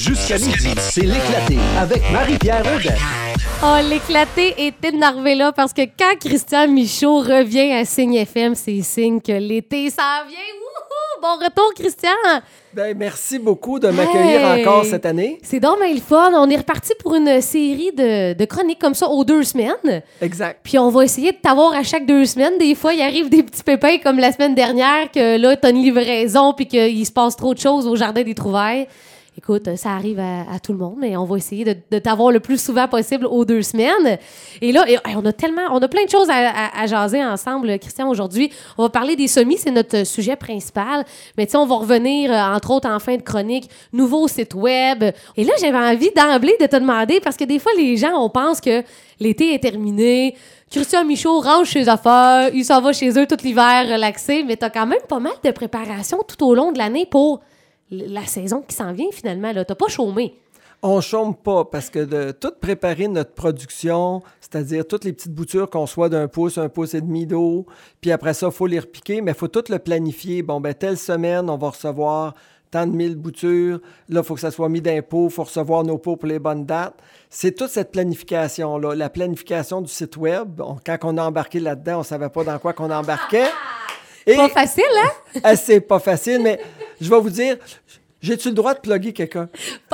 Jusqu'à midi, c'est l'éclaté avec Marie-Pierre Audet. Oh, l'éclaté est énervé là parce que quand Christian Michaud revient à Signe FM, c'est signe que l'été s'en vient. Wouhou! Bon retour, Christian! Ben, merci beaucoup de m'accueillir Hey! encore cette année. C'est donc bien le fun. On est reparti pour une série de, de chroniques comme ça aux deux semaines. Exact. Puis on va essayer de t'avoir à chaque deux semaines. Des fois, il arrive des petits pépins comme la semaine dernière que là, t'as une livraison puis qu'il se passe trop de choses au Jardin des Trouvailles. Écoute, ça arrive à, tout le monde, mais on va essayer de, t'avoir le plus souvent possible aux deux semaines. Et là, on a tellement, on a plein de choses à, jaser ensemble, Christian, aujourd'hui. On va parler des semis, c'est notre sujet principal. Mais tu sais, on va revenir, euh, entre autres, en fin de chronique, nouveau site web. Et là, j'avais envie d'emblée de te demander, parce que des fois, les gens, on pense que l'été est terminé. Christian Michaud range ses affaires, il s'en va chez eux tout l'hiver relaxé, mais t'as quand même pas mal de préparation tout au long de l'année pour la saison qui s'en vient finalement. Là. T'as pas chômé. On chôme pas parce que de tout préparer notre production, c'est-à-dire toutes les petites boutures qu'on soit d'un pouce, un pouce et demi d'eau, puis après ça, il faut les repiquer, mais il faut tout le planifier. Bon, ben telle semaine, on va recevoir tant de mille boutures. Là, il faut que ça soit mis pot, il faut recevoir nos pots pour les bonnes dates. C'est toute cette planification-là. La planification du site web, quand on a embarqué là-dedans, on ne savait pas dans quoi qu'on embarquait. Et Pas facile, hein? Ah, c'est pas facile, mais je vais vous dire, j'ai-tu le droit de plugger quelqu'un?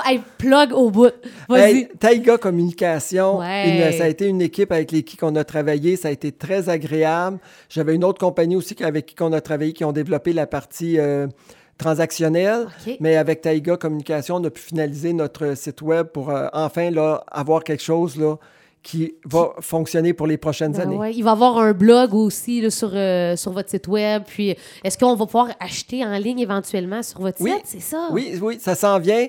Hey, plug au bout. Vas-y. Hey, Taiga Communication, Ouais. une- ça a été une équipe avec qui on a travaillé, ça a été très agréable. J'avais une autre compagnie aussi avec qui on a travaillé qui ont développé la partie euh, transactionnelle, mais avec Taiga Communication, on a pu finaliser notre site web pour euh, enfin là, avoir quelque chose là, qui va fonctionner pour les prochaines Ben années. ouais, Il va y avoir un blog aussi là, sur, euh, sur votre site web. Puis, est-ce qu'on va pouvoir acheter en ligne éventuellement sur votre Oui. site? C'est ça? Oui, oui, ça s'en vient.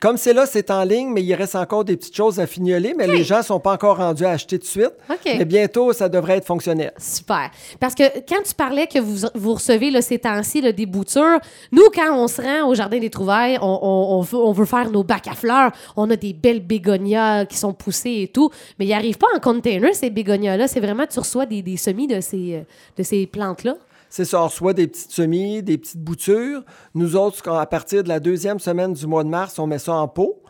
Comme c'est là, c'est en ligne, mais il reste encore des petites choses à fignoler, mais les gens ne sont pas encore rendus à acheter de suite. Mais bientôt, ça devrait être fonctionnel. Super. Parce que quand tu parlais que vous, vous recevez là, ces temps-ci des boutures, nous, quand on se rend au Jardin des Trouvailles, on, on- on veut, on veut faire nos bacs à fleurs. On a des belles bégonias qui sont poussées et tout. Mais ils n'arrivent pas en container, ces bégonias-là. C'est vraiment, tu reçois des, des semis de ces, de ces plantes-là. C'est ça, on reçoit des petites semis, des petites boutures. Nous autres, quand- à partir de la deuxième semaine du mois de mars, on met ça en pot.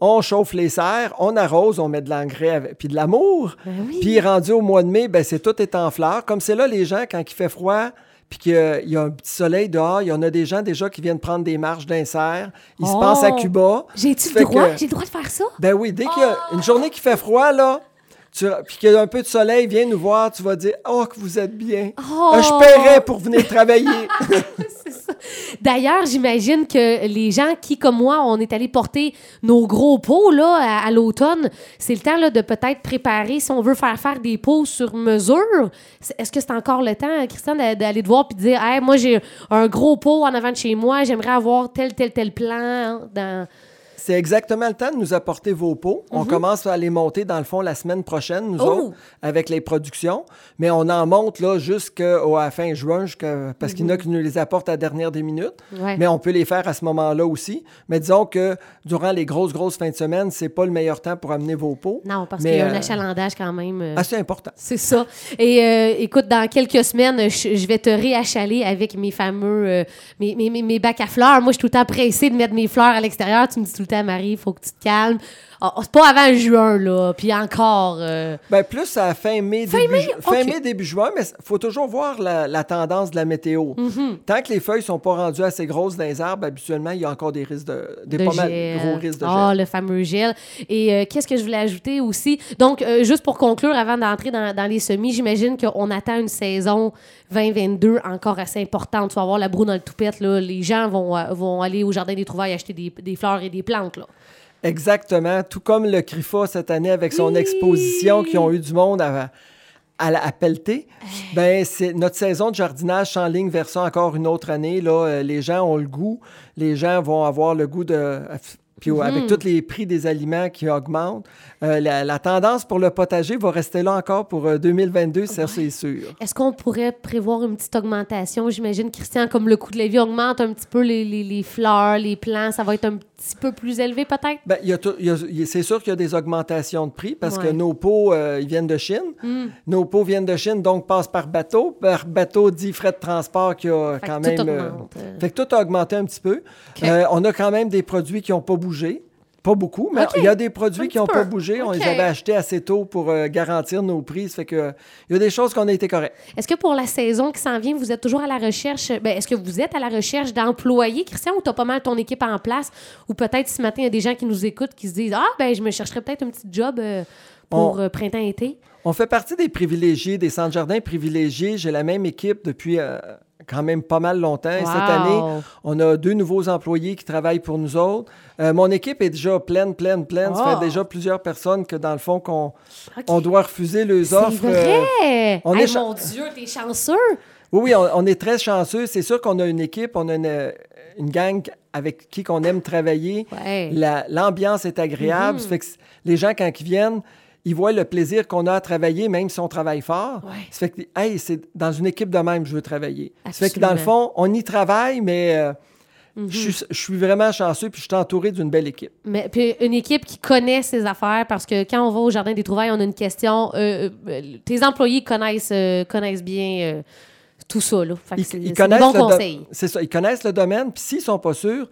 On chauffe les serres, on arrose, on met de l'engrais puis de l'amour. Ben oui. Puis rendu au mois de mai, ben, c'est tout est en fleurs. Comme c'est là, les gens, quand il fait froid, puis qu'il y a- il y a un petit soleil dehors, il y en a des gens déjà qui viennent prendre des marches d'un cerf. Ils se Oh! passent à Cuba. J'ai-tu le droit? que- J'ai le droit de faire ça? Ben oui, dès qu'il y a une journée qui fait froid, là, tu- puis qu'il y a un peu de soleil, viens nous voir, tu vas dire Oh, que vous êtes bien. Oh! Ah, je paierais pour venir travailler. C'est ça. D'ailleurs, j'imagine que les gens qui, comme moi, on est allé porter nos gros pots là, à, à l'automne, c'est le temps là, de peut-être préparer, si on veut faire faire des pots sur mesure. Est-ce que c'est encore le temps, Christian, d'a- d'aller te voir et de dire Hey, moi, j'ai un gros pot en avant de chez moi, j'aimerais avoir tel, tel, tel plan hein, dans. C'est exactement le temps de nous apporter vos pots. On commence à les monter, dans le fond, la semaine prochaine, nous Mhm. Oh! autres, avec les productions. Mais on en monte là jusqu'à la fin juin, parce qu'il y en a qui nous les apportent à la dernière des minutes. Mhm. Ouais. Mais on peut les faire à ce moment-là aussi. Mais disons que durant les grosses, grosses fins de semaine, c'est pas le meilleur temps pour amener vos pots. Non, parce qu'il y a un euh, achalandage quand même. euh, Assez important. C'est ça. Et euh, écoute, dans quelques semaines, je, je vais te réachaler avec mes fameux euh, mes, mes, mes- mes bacs à fleurs. Moi, je suis tout le temps pressée de mettre mes fleurs à l'extérieur. Tu me dis tout le temps, Marie, il faut que tu te calmes. Ah, c'est pas avant juin, là. Puis encore. euh, Ben, plus à fin mai, Fin début, mai? ju- fin mai, début juin, mais il faut toujours voir la, la tendance de la météo. Mhm. Tant que les feuilles sont pas rendues assez grosses dans les arbres, habituellement, il y a encore des risques de, des de pas mal gros risques de Ah, gel. le fameux gel. Et euh, qu'est-ce que je voulais ajouter aussi? Donc, euh, juste pour conclure, avant d'entrer dans, dans les semis, j'imagine qu'on attend une saison 2022 encore assez importante. Tu vas avoir la broue dans le toupette. Là. Les gens vont, euh, vont aller au Jardin des Trouvailles acheter des, des fleurs et des plantes. Là. Exactement. Tout comme le CRIFA cette année avec son Oui. exposition qui ont eu du monde à, à, à pelleter. Ben, c'est notre saison de jardinage en ligne vers ça encore une autre année. Là, Euh, les gens ont le goût. Les gens vont avoir le goût de. Puis Mhm. avec tous les prix des aliments qui augmentent, euh, la, la tendance pour le potager va rester là encore pour euh, 2022, ça c'est sûr. Est-ce qu'on pourrait prévoir une petite augmentation? J'imagine, Christian, comme le coût de la vie augmente un petit peu les, les- les fleurs, les plants, ça va être un petit peu plus élevé peut-être? Ben, il y a tout- il y a- il y a- c'est sûr qu'il y a des augmentations de prix parce que nos pots, euh, ils viennent de Chine. Hmm. Nos pots viennent de Chine, donc passent par bateau. Par bateau dit frais de transport qui a Fait quand que tout même. augmente, euh. fait que tout a augmenté un petit peu. Euh, on a quand même des produits qui n'ont pas bougé bougé. Pas beaucoup, mais il y a des produits Un qui n'ont pas bougé. On les avait achetés assez tôt pour euh, garantir nos prix. Ça fait que il y a des choses qu'on a été corrects. Est-ce que pour la saison qui s'en vient, vous êtes toujours à la recherche? Ben, Est-ce que vous êtes à la recherche d'employés, Christian, ou tu as pas mal ton équipe en place? Ou peut-être ce matin, il y a des gens qui nous écoutent qui se disent Ah, ben, je me chercherais peut-être un petit job euh, pour euh, printemps-été. On fait partie des privilégiés, des centres jardins privilégiés. J'ai la même équipe depuis euh, quand même pas mal longtemps. Wow. Cette année, on a deux nouveaux employés qui travaillent pour nous autres. Euh, mon équipe est déjà pleine, pleine, pleine. Ça Oh. fait déjà plusieurs personnes que, dans le fond, qu'on on doit refuser les C'est offres. euh, vrai! on Hey, est mon Dieu, t'es chanceux! Oui, oui, on, on est très chanceux. C'est sûr qu'on a une équipe, on a une, euh, une gang avec qui qu'on aime travailler. Ouais. La- L'ambiance est agréable. Mhm. Ça fait que les gens, quand ils viennent, ils voient le plaisir qu'on a à travailler, même si on travaille fort. Ouais. Ça fait que, hey, c'est dans une équipe de même, je veux travailler. Ça fait que dans le fond, on y travaille, mais euh, Mhm. je, suis, je suis vraiment chanceux, puis je suis entouré d'une belle équipe. Mais puis une équipe qui connaît ses affaires parce que quand on va au jardin des trouvailles, on a une question. euh, euh, tes employés connaissent euh, connaissent bien tout ça là. Fait que Ils, connaissent do- conseils. C'est ça, ils connaissent le domaine, puis s'ils sont pas sûrs,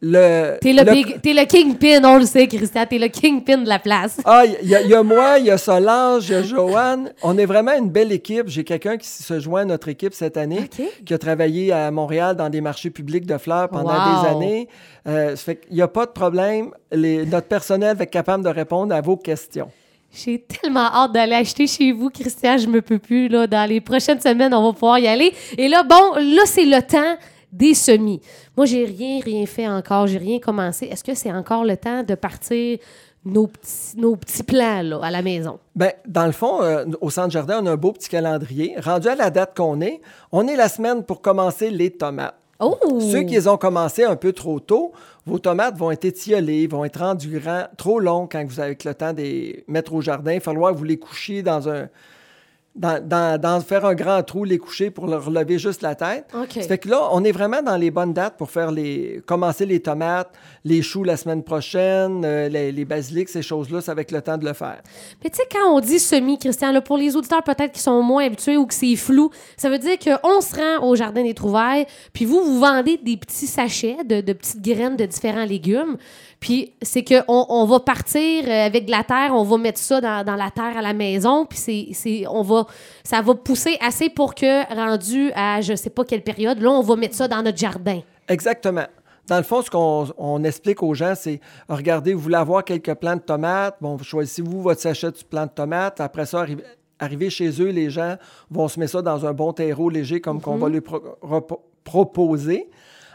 le... T'es le, le- big- t'es le kingpin, on le sait, Christian. T'es le kingpin de la place. Ah, il y, a- il y a moi, il y a Solange, il y a Joanne. On est vraiment une belle équipe. J'ai quelqu'un qui se joint à notre équipe cette année, qui a travaillé à Montréal dans des marchés publics de fleurs pendant Wow. des années. Euh, ça fait qu'il n'y a pas de problème. Les- notre personnel va être capable de répondre à vos questions. J'ai tellement hâte d'aller acheter chez vous, Christian. Je me peux plus. Là, dans les prochaines semaines, on va pouvoir y aller. Et là, bon, là, c'est le temps des semis. Moi, j'ai rien, rien fait encore. J'ai rien commencé. Est-ce que c'est encore le temps de partir nos petits, nos petits plans là, à la maison? Ben, dans le fond, euh, au Centre Jardin, on a un beau petit calendrier. Rendu à la date qu'on est, on est la semaine pour commencer les tomates. Oh! Ceux qui les ont commencé un peu trop tôt, vos tomates vont être étiolées, vont être rendues trop longs quand vous avez le temps de les mettre au jardin. Il va falloir que vous les couchiez dans un. Dans, dans- dans- faire un grand trou, les coucher pour leur relever juste la tête. OK. Ça fait que là, on est vraiment dans les bonnes dates pour faire les, commencer les tomates, les choux la semaine prochaine, euh, les, les basilics, ces choses-là, va être le temps de le faire. Mais tu sais, quand on dit semis, Christian, là, pour les auditeurs peut-être qui sont moins habitués ou que c'est flou, ça veut dire qu'on se rend au Jardin des Trouvailles, puis vous, vous vendez des petits sachets de, de petites graines de différents légumes. Puis c'est qu'on on va partir euh, avec de la terre, on va mettre ça dans, dans la terre à la maison, puis c'est, c'est, on va, ça va pousser assez pour que, rendu à je sais pas quelle période, là, on va mettre ça dans notre jardin. Exactement. Dans le fond, ce qu'on on explique aux gens, c'est regardez, vous voulez avoir quelques plants de tomates. Bon, choisissez-vous votre sachet de plants de tomates. Après ça, arrive- arrivez chez eux, les gens vont se mettre ça dans un bon terreau léger comme qu'on va lui pro- proposer.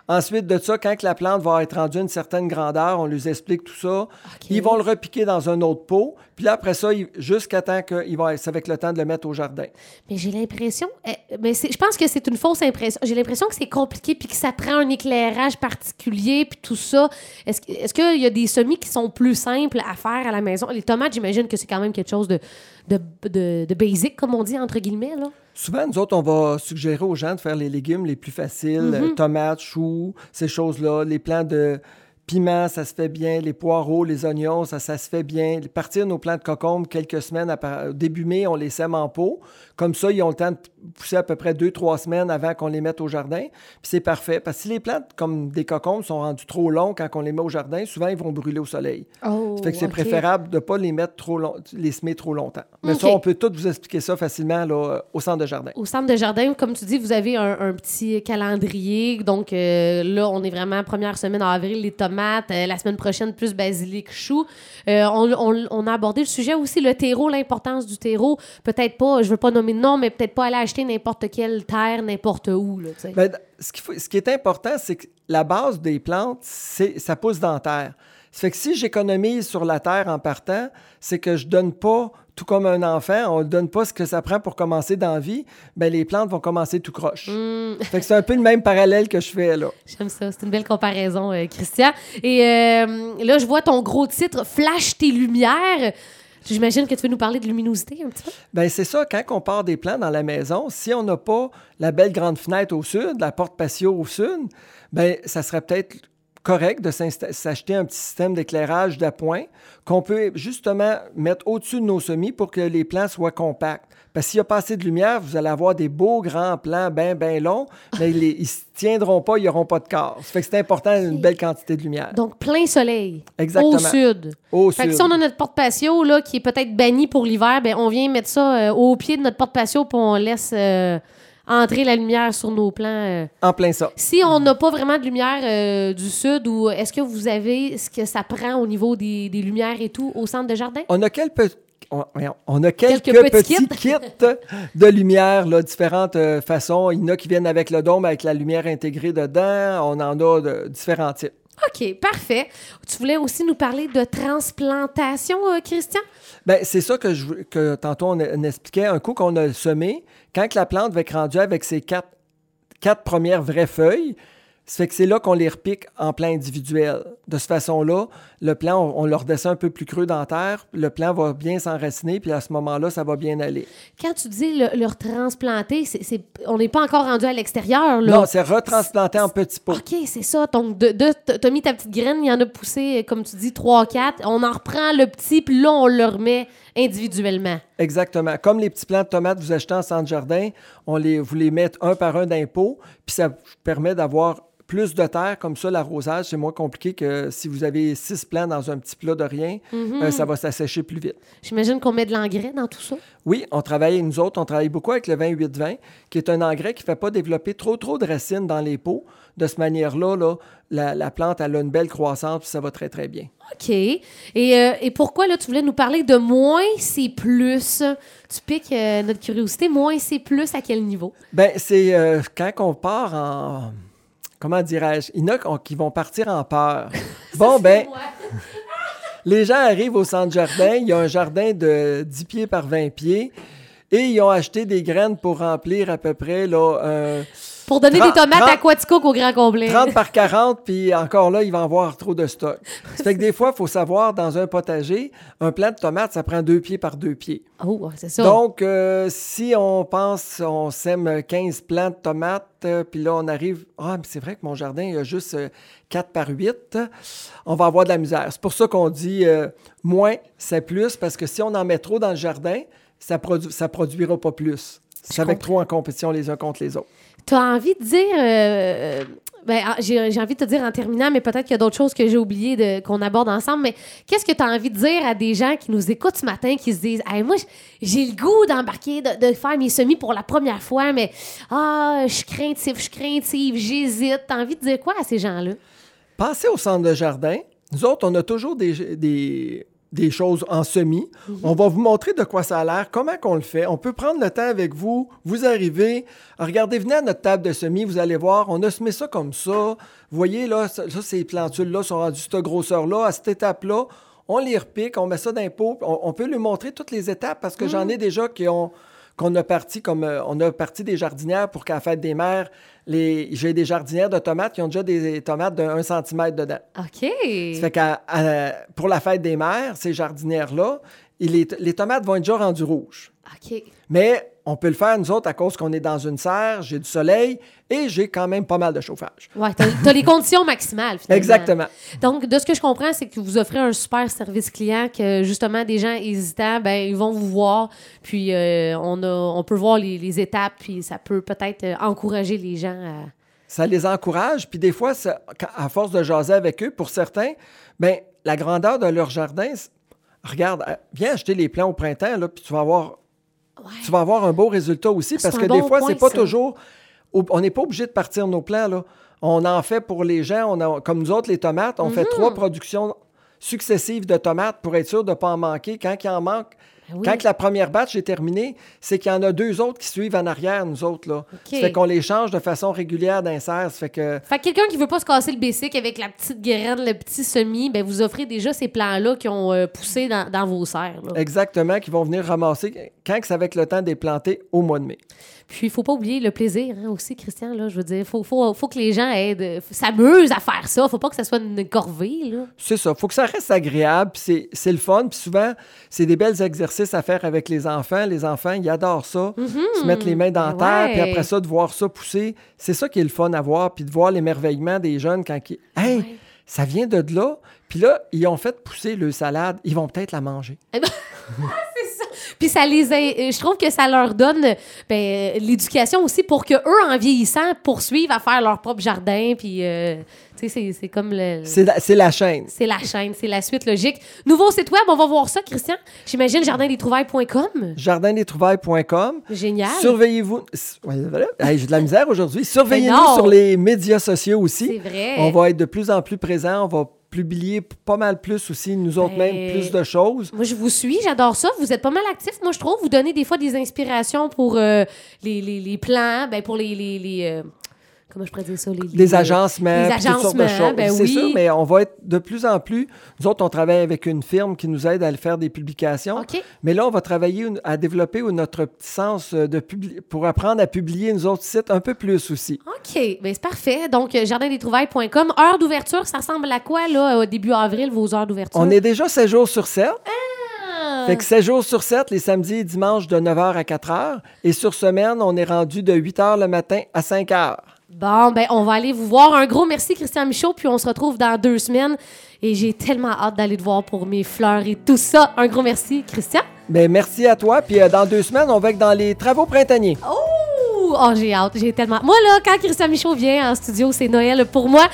Ensuite de ça, quand la plante va être rendue à une certaine grandeur, on lui explique tout ça. Ils vont le repiquer dans un autre pot. Puis là, après ça, jusqu'à temps qu'il va, c'est avec le temps de le mettre au jardin. Mais j'ai l'impression, eh, mais je pense que c'est une fausse impression. J'ai l'impression que c'est compliqué puis que ça prend un éclairage particulier puis tout ça. Est-ce est-ce qu'il y a des semis qui sont plus simples à faire à la maison? Les tomates, j'imagine que c'est quand même quelque chose de, de, de, de basic, comme on dit, entre guillemets. Là. Souvent, nous autres, on va suggérer aux gens de faire les légumes les plus faciles, Mhm. euh, tomates, choux, ces choses-là. Les plants de piment, ça se fait bien. Les poireaux, les oignons, ça, ça se fait bien. Partir nos plants de concombre quelques semaines, à, au début mai, on les sème en pot. Comme ça, ils ont le temps de pousser à peu près deux, trois semaines avant qu'on les mette au jardin. Puis c'est parfait. Parce que si les plantes, comme des cocombes, sont rendus trop longs quand on les met au jardin, souvent, ils vont brûler au soleil. Oh, Ça fait que c'est préférable de ne pas les mettre trop long, les semer trop longtemps. Mais ça, on peut tout vous expliquer ça facilement là, euh, au centre de jardin. Au centre de jardin, comme tu dis, vous avez un, un petit calendrier. Donc euh, là, on est vraiment première semaine en avril, les tomates. Euh, la semaine prochaine, plus basilic, chou. Euh, on, a abordé le sujet aussi, le terreau, l'importance du terreau. Peut-être pas, je veux pas nommer de nom, mais peut-être pas aller acheter n'importe quelle terre, n'importe où. Là. Ben, ce, qui est important, c'est que la base des plantes, ça pousse dans la terre. Ça fait que si j'économise sur la terre en partant, c'est que je donne pas, tout comme un enfant, on ne donne pas ce que ça prend pour commencer dans la vie, ben les plantes vont commencer tout croche. Hmm. Fait que c'est un peu le même parallèle que je fais là. J'aime ça. C'est une belle comparaison, euh, Christian. Et euh, là, je vois ton gros titre, Flash tes lumières. J'imagine que tu veux nous parler de luminosité un petit peu. Ben c'est ça, quand on part des plants dans la maison, si on n'a pas la belle grande fenêtre au sud, la porte patio au sud, ben ça serait peut-être correct de s'acheter un petit système d'éclairage d'appoint qu'on peut justement mettre au-dessus de nos semis pour que les plants soient compacts. Parce s'il y a pas assez de lumière, vous allez avoir des beaux grands plants bien, bien longs, mais ils ne se tiendront pas, ils n'auront pas de corps. Ça fait que c'est important, une belle quantité de lumière. Donc, plein soleil. Exactement. Au sud. Au Fait que sud. si on a notre porte-patio là, qui est peut-être banni pour l'hiver, ben on vient mettre ça euh, au pied de notre porte-patio puis on laisse euh, entrer la lumière sur nos plants. euh. En plein ça. Si on n'a pas vraiment de lumière euh, du sud, ou est-ce que vous avez ce que ça prend au niveau des, des lumières et tout au centre de jardin? On a quelques, on, voyons, on a quelques, Quelques petits petits kits de lumière, là, différentes euh, façons. Il y en a qui viennent avec le dôme, avec la lumière intégrée dedans. On en a de différents types. OK, parfait. Tu voulais aussi nous parler de transplantation, euh, Christian? Ben, c'est ça que, je, que tantôt on, on expliquait. Un coup qu'on a semé, quand la plante va être rendue avec ses quatre, quatre premières vraies feuilles, ça fait que c'est là qu'on les repique en plan individuel. De cette façon-là, le plant, on, on le redescend un peu plus creux dans la terre, le plant va bien s'enraciner, puis à ce moment-là, ça va bien aller. Quand tu dis le, leur transplanter, c'est, c'est- on n'est pas encore rendu à l'extérieur, là. Non, c'est retransplanté en petits pots. OK, c'est ça. Donc, de, de, t'as mis ta petite graine, il y en a poussé, comme tu dis, 3, 4. On en reprend le petit, puis là, on le remet individuellement. Exactement. Comme les petits plants de tomates que vous achetez en centre jardin, on les, vous les mettez un par un d'un pot, puis ça vous permet d'avoir plus de terre. Comme ça, l'arrosage, c'est moins compliqué que si vous avez six plants dans un petit plat de rien, euh, ça va s'assécher plus vite. J'imagine qu'on met de l'engrais dans tout ça. Oui, on travaille, nous autres, on travaille beaucoup avec le 28-20, qui est un engrais qui ne fait pas développer trop, trop de racines dans les pots. De cette manière-là, là, la, la plante, elle a une belle croissance, puis ça va très, très bien. OK. Et, euh, et pourquoi, là, tu voulais nous parler de moins c'est plus? Tu piques euh, notre curiosité. Moins c'est plus à quel niveau? Ben, c'est euh, quand on part en. Comment dirais-je? Il y en a qui- vont partir en peur. Bon, ben, les gens arrivent au centre jardin. Il y a un jardin de 10 pieds par 20 pieds. Et ils ont acheté des graines pour remplir à peu près là, un Pour donner des tomates trente- à Quaticook au grand complet. 30 par 40, puis encore là, il va en avoir trop de stock. Ça fait que des fois, il faut savoir, dans un potager, un plant de tomates, ça prend deux pieds par deux pieds. Oh, c'est ça. Donc, euh, si on pense, on sème 15 plants de tomates, euh, puis là, on arrive, ah, mais c'est vrai que mon jardin, il y a juste euh, 4 par 8, on va avoir de la misère. C'est pour ça qu'on dit euh, moins, c'est plus, parce que si on en met trop dans le jardin, ça ne ça produira pas plus. C'est avec trop en compétition les uns contre les autres. Tu as envie de dire. euh, ben, ah, j'ai envie de te dire en terminant, mais peut-être qu'il y a d'autres choses que j'ai oublié de- qu'on aborde ensemble. Mais qu'est-ce que tu as envie de dire à des gens qui nous écoutent ce matin, qui se disent Hey, Moi, j'ai le goût d'embarquer, de, faire mes semis pour la première fois, mais ah, je suis craintif, je suis craintive, j'hésite. Tu as envie de dire quoi à ces gens-là? Pensez au centre de jardin. Nous autres, on a toujours des, des, des choses en semis. On va vous montrer de quoi ça a l'air, comment qu'on le fait. On peut prendre le temps avec vous. Vous arrivez, regardez, venez à notre table de semis, vous allez voir, on a semé ça comme ça. Vous voyez, là, ça, ça, ces plantules-là sont rendues cette grosseur-là, à cette étape-là. On les repique, on met ça dans pot. On, on peut lui montrer toutes les étapes parce que j'en ai déjà qui ont qu'on a parti comme euh, on a parti des jardinières pour qu'à la fête des mères, les, j'ai des jardinières de tomates qui ont déjà des tomates de 1 cm dedans. OK. Ça fait qu'à- à- pour la fête des mères, ces jardinières-là, il est- les tomates vont être déjà rendues rouges. OK. Mais on peut le faire, nous autres, à cause qu'on est dans une serre, j'ai du soleil et j'ai quand même pas mal de chauffage. Ouais, t'as as les conditions maximales, finalement. Exactement. Donc, de ce que je comprends, c'est que vous offrez un super service client, que justement, des gens hésitants, ben, ils vont vous voir, puis euh, on, a, on peut voir les, les étapes, puis ça peut peut-être euh, encourager les gens à. Ça les encourage. Puis des fois, ça- à force de jaser avec eux, pour certains, ben, la grandeur de leur jardin, regarde, euh, viens acheter les plants au printemps, là, puis tu vas avoir Ouais. tu vas avoir un beau résultat aussi parce que bon des fois, c'est pas ça. toujours. On n'est pas obligé de partir nos plants. Là. On en fait pour les gens. On a- comme nous autres, les tomates, on fait Mhm. trois productions successives de tomates pour être sûr de ne pas en manquer. Quand il en manque, oui. quand la première batch est terminée, c'est qu'il y en a deux autres qui suivent en arrière, nous autres. Là. Ça fait qu'on les change de façon régulière d'un serre. Ça fait que. Fait que quelqu'un qui veut pas se casser le basic avec la petite graine, le petit semis, ben vous offrez déjà ces plants-là qui ont euh, poussé dans, dans vos serres. là. Exactement, qui vont venir ramasser quand c'est avec le temps des planter au mois de mai. Puis il faut pas oublier le plaisir hein, aussi, Christian. Là, je veux dire, faut, faut, faut que les gens aident, s'amusent à faire ça. Faut pas que ça soit une corvée. Là. C'est ça. faut que ça reste agréable, puis c'est, le fun. Puis souvent, c'est des bels exercices à faire avec les enfants. Les enfants, ils adorent ça. Se mettre les mains dans la terre, puis Ouais. après ça, de voir ça pousser. C'est ça qui est le fun à voir, puis de voir l'émerveillement des jeunes quand ils... Hey, Ouais. ça vient de là. Puis là, ils ont fait pousser le salade. Ils vont peut-être la manger. Puis ça les a- je trouve que ça leur donne ben, l'éducation aussi pour que eux en vieillissant poursuivent à faire leur propre jardin puis euh, tu sais c'est- comme le C'est la, chaîne. c'est la chaîne, c'est la suite logique. Nouveau site web, on va voir ça Christian. J'imagine jardindestrouvailles.com. Jardindestrouvailles.com. Génial. Surveillez-vous. Ouais, voilà. Hey, J'ai de la misère aujourd'hui. Surveillez-nous non. sur les médias sociaux aussi. C'est vrai. On va être de plus en plus présents. On va publier pas mal plus aussi, nous autres Ben, même, plus de choses. Moi, je vous suis, j'adore ça. Vous êtes pas mal actifs, moi, je trouve. Vous donnez des fois des inspirations pour euh, les, les, les plans, ben, pour les. les, les, euh, comment je pourrais dire ça? Les, les- Des agencements, Les puis toutes sortes de agencements, choses. ben c'est oui. sûr, mais on va être de plus en plus. Nous autres, on travaille avec une firme qui nous aide à le faire des publications. OK. Mais là, on va travailler une- à développer notre petit sens euh, de publi- pour apprendre à publier nos autres sites un peu plus aussi. OK, ben c'est parfait. Donc, euh, jardindestrouvailles.com. Heure d'ouverture, ça ressemble à quoi, là, au début avril, vos heures d'ouverture? On est déjà 7 jours sur 7. Ah! Fait que 7 jours sur 7, les samedis et dimanches de 9h à 4h. Et sur semaine, on est rendu de 8h le matin à 5h. Bon, ben, on va aller vous voir. Un gros merci, Christian Michaud, puis on se retrouve dans deux semaines. Et j'ai tellement hâte d'aller te voir pour mes fleurs et tout ça. Un gros merci, Christian. Ben, merci à toi. Puis euh, dans deux semaines, on va être dans les travaux printaniers. Oh, oh j'ai hâte, j'ai tellement. Moi, là, quand Christian Michaud vient en studio, c'est Noël pour moi.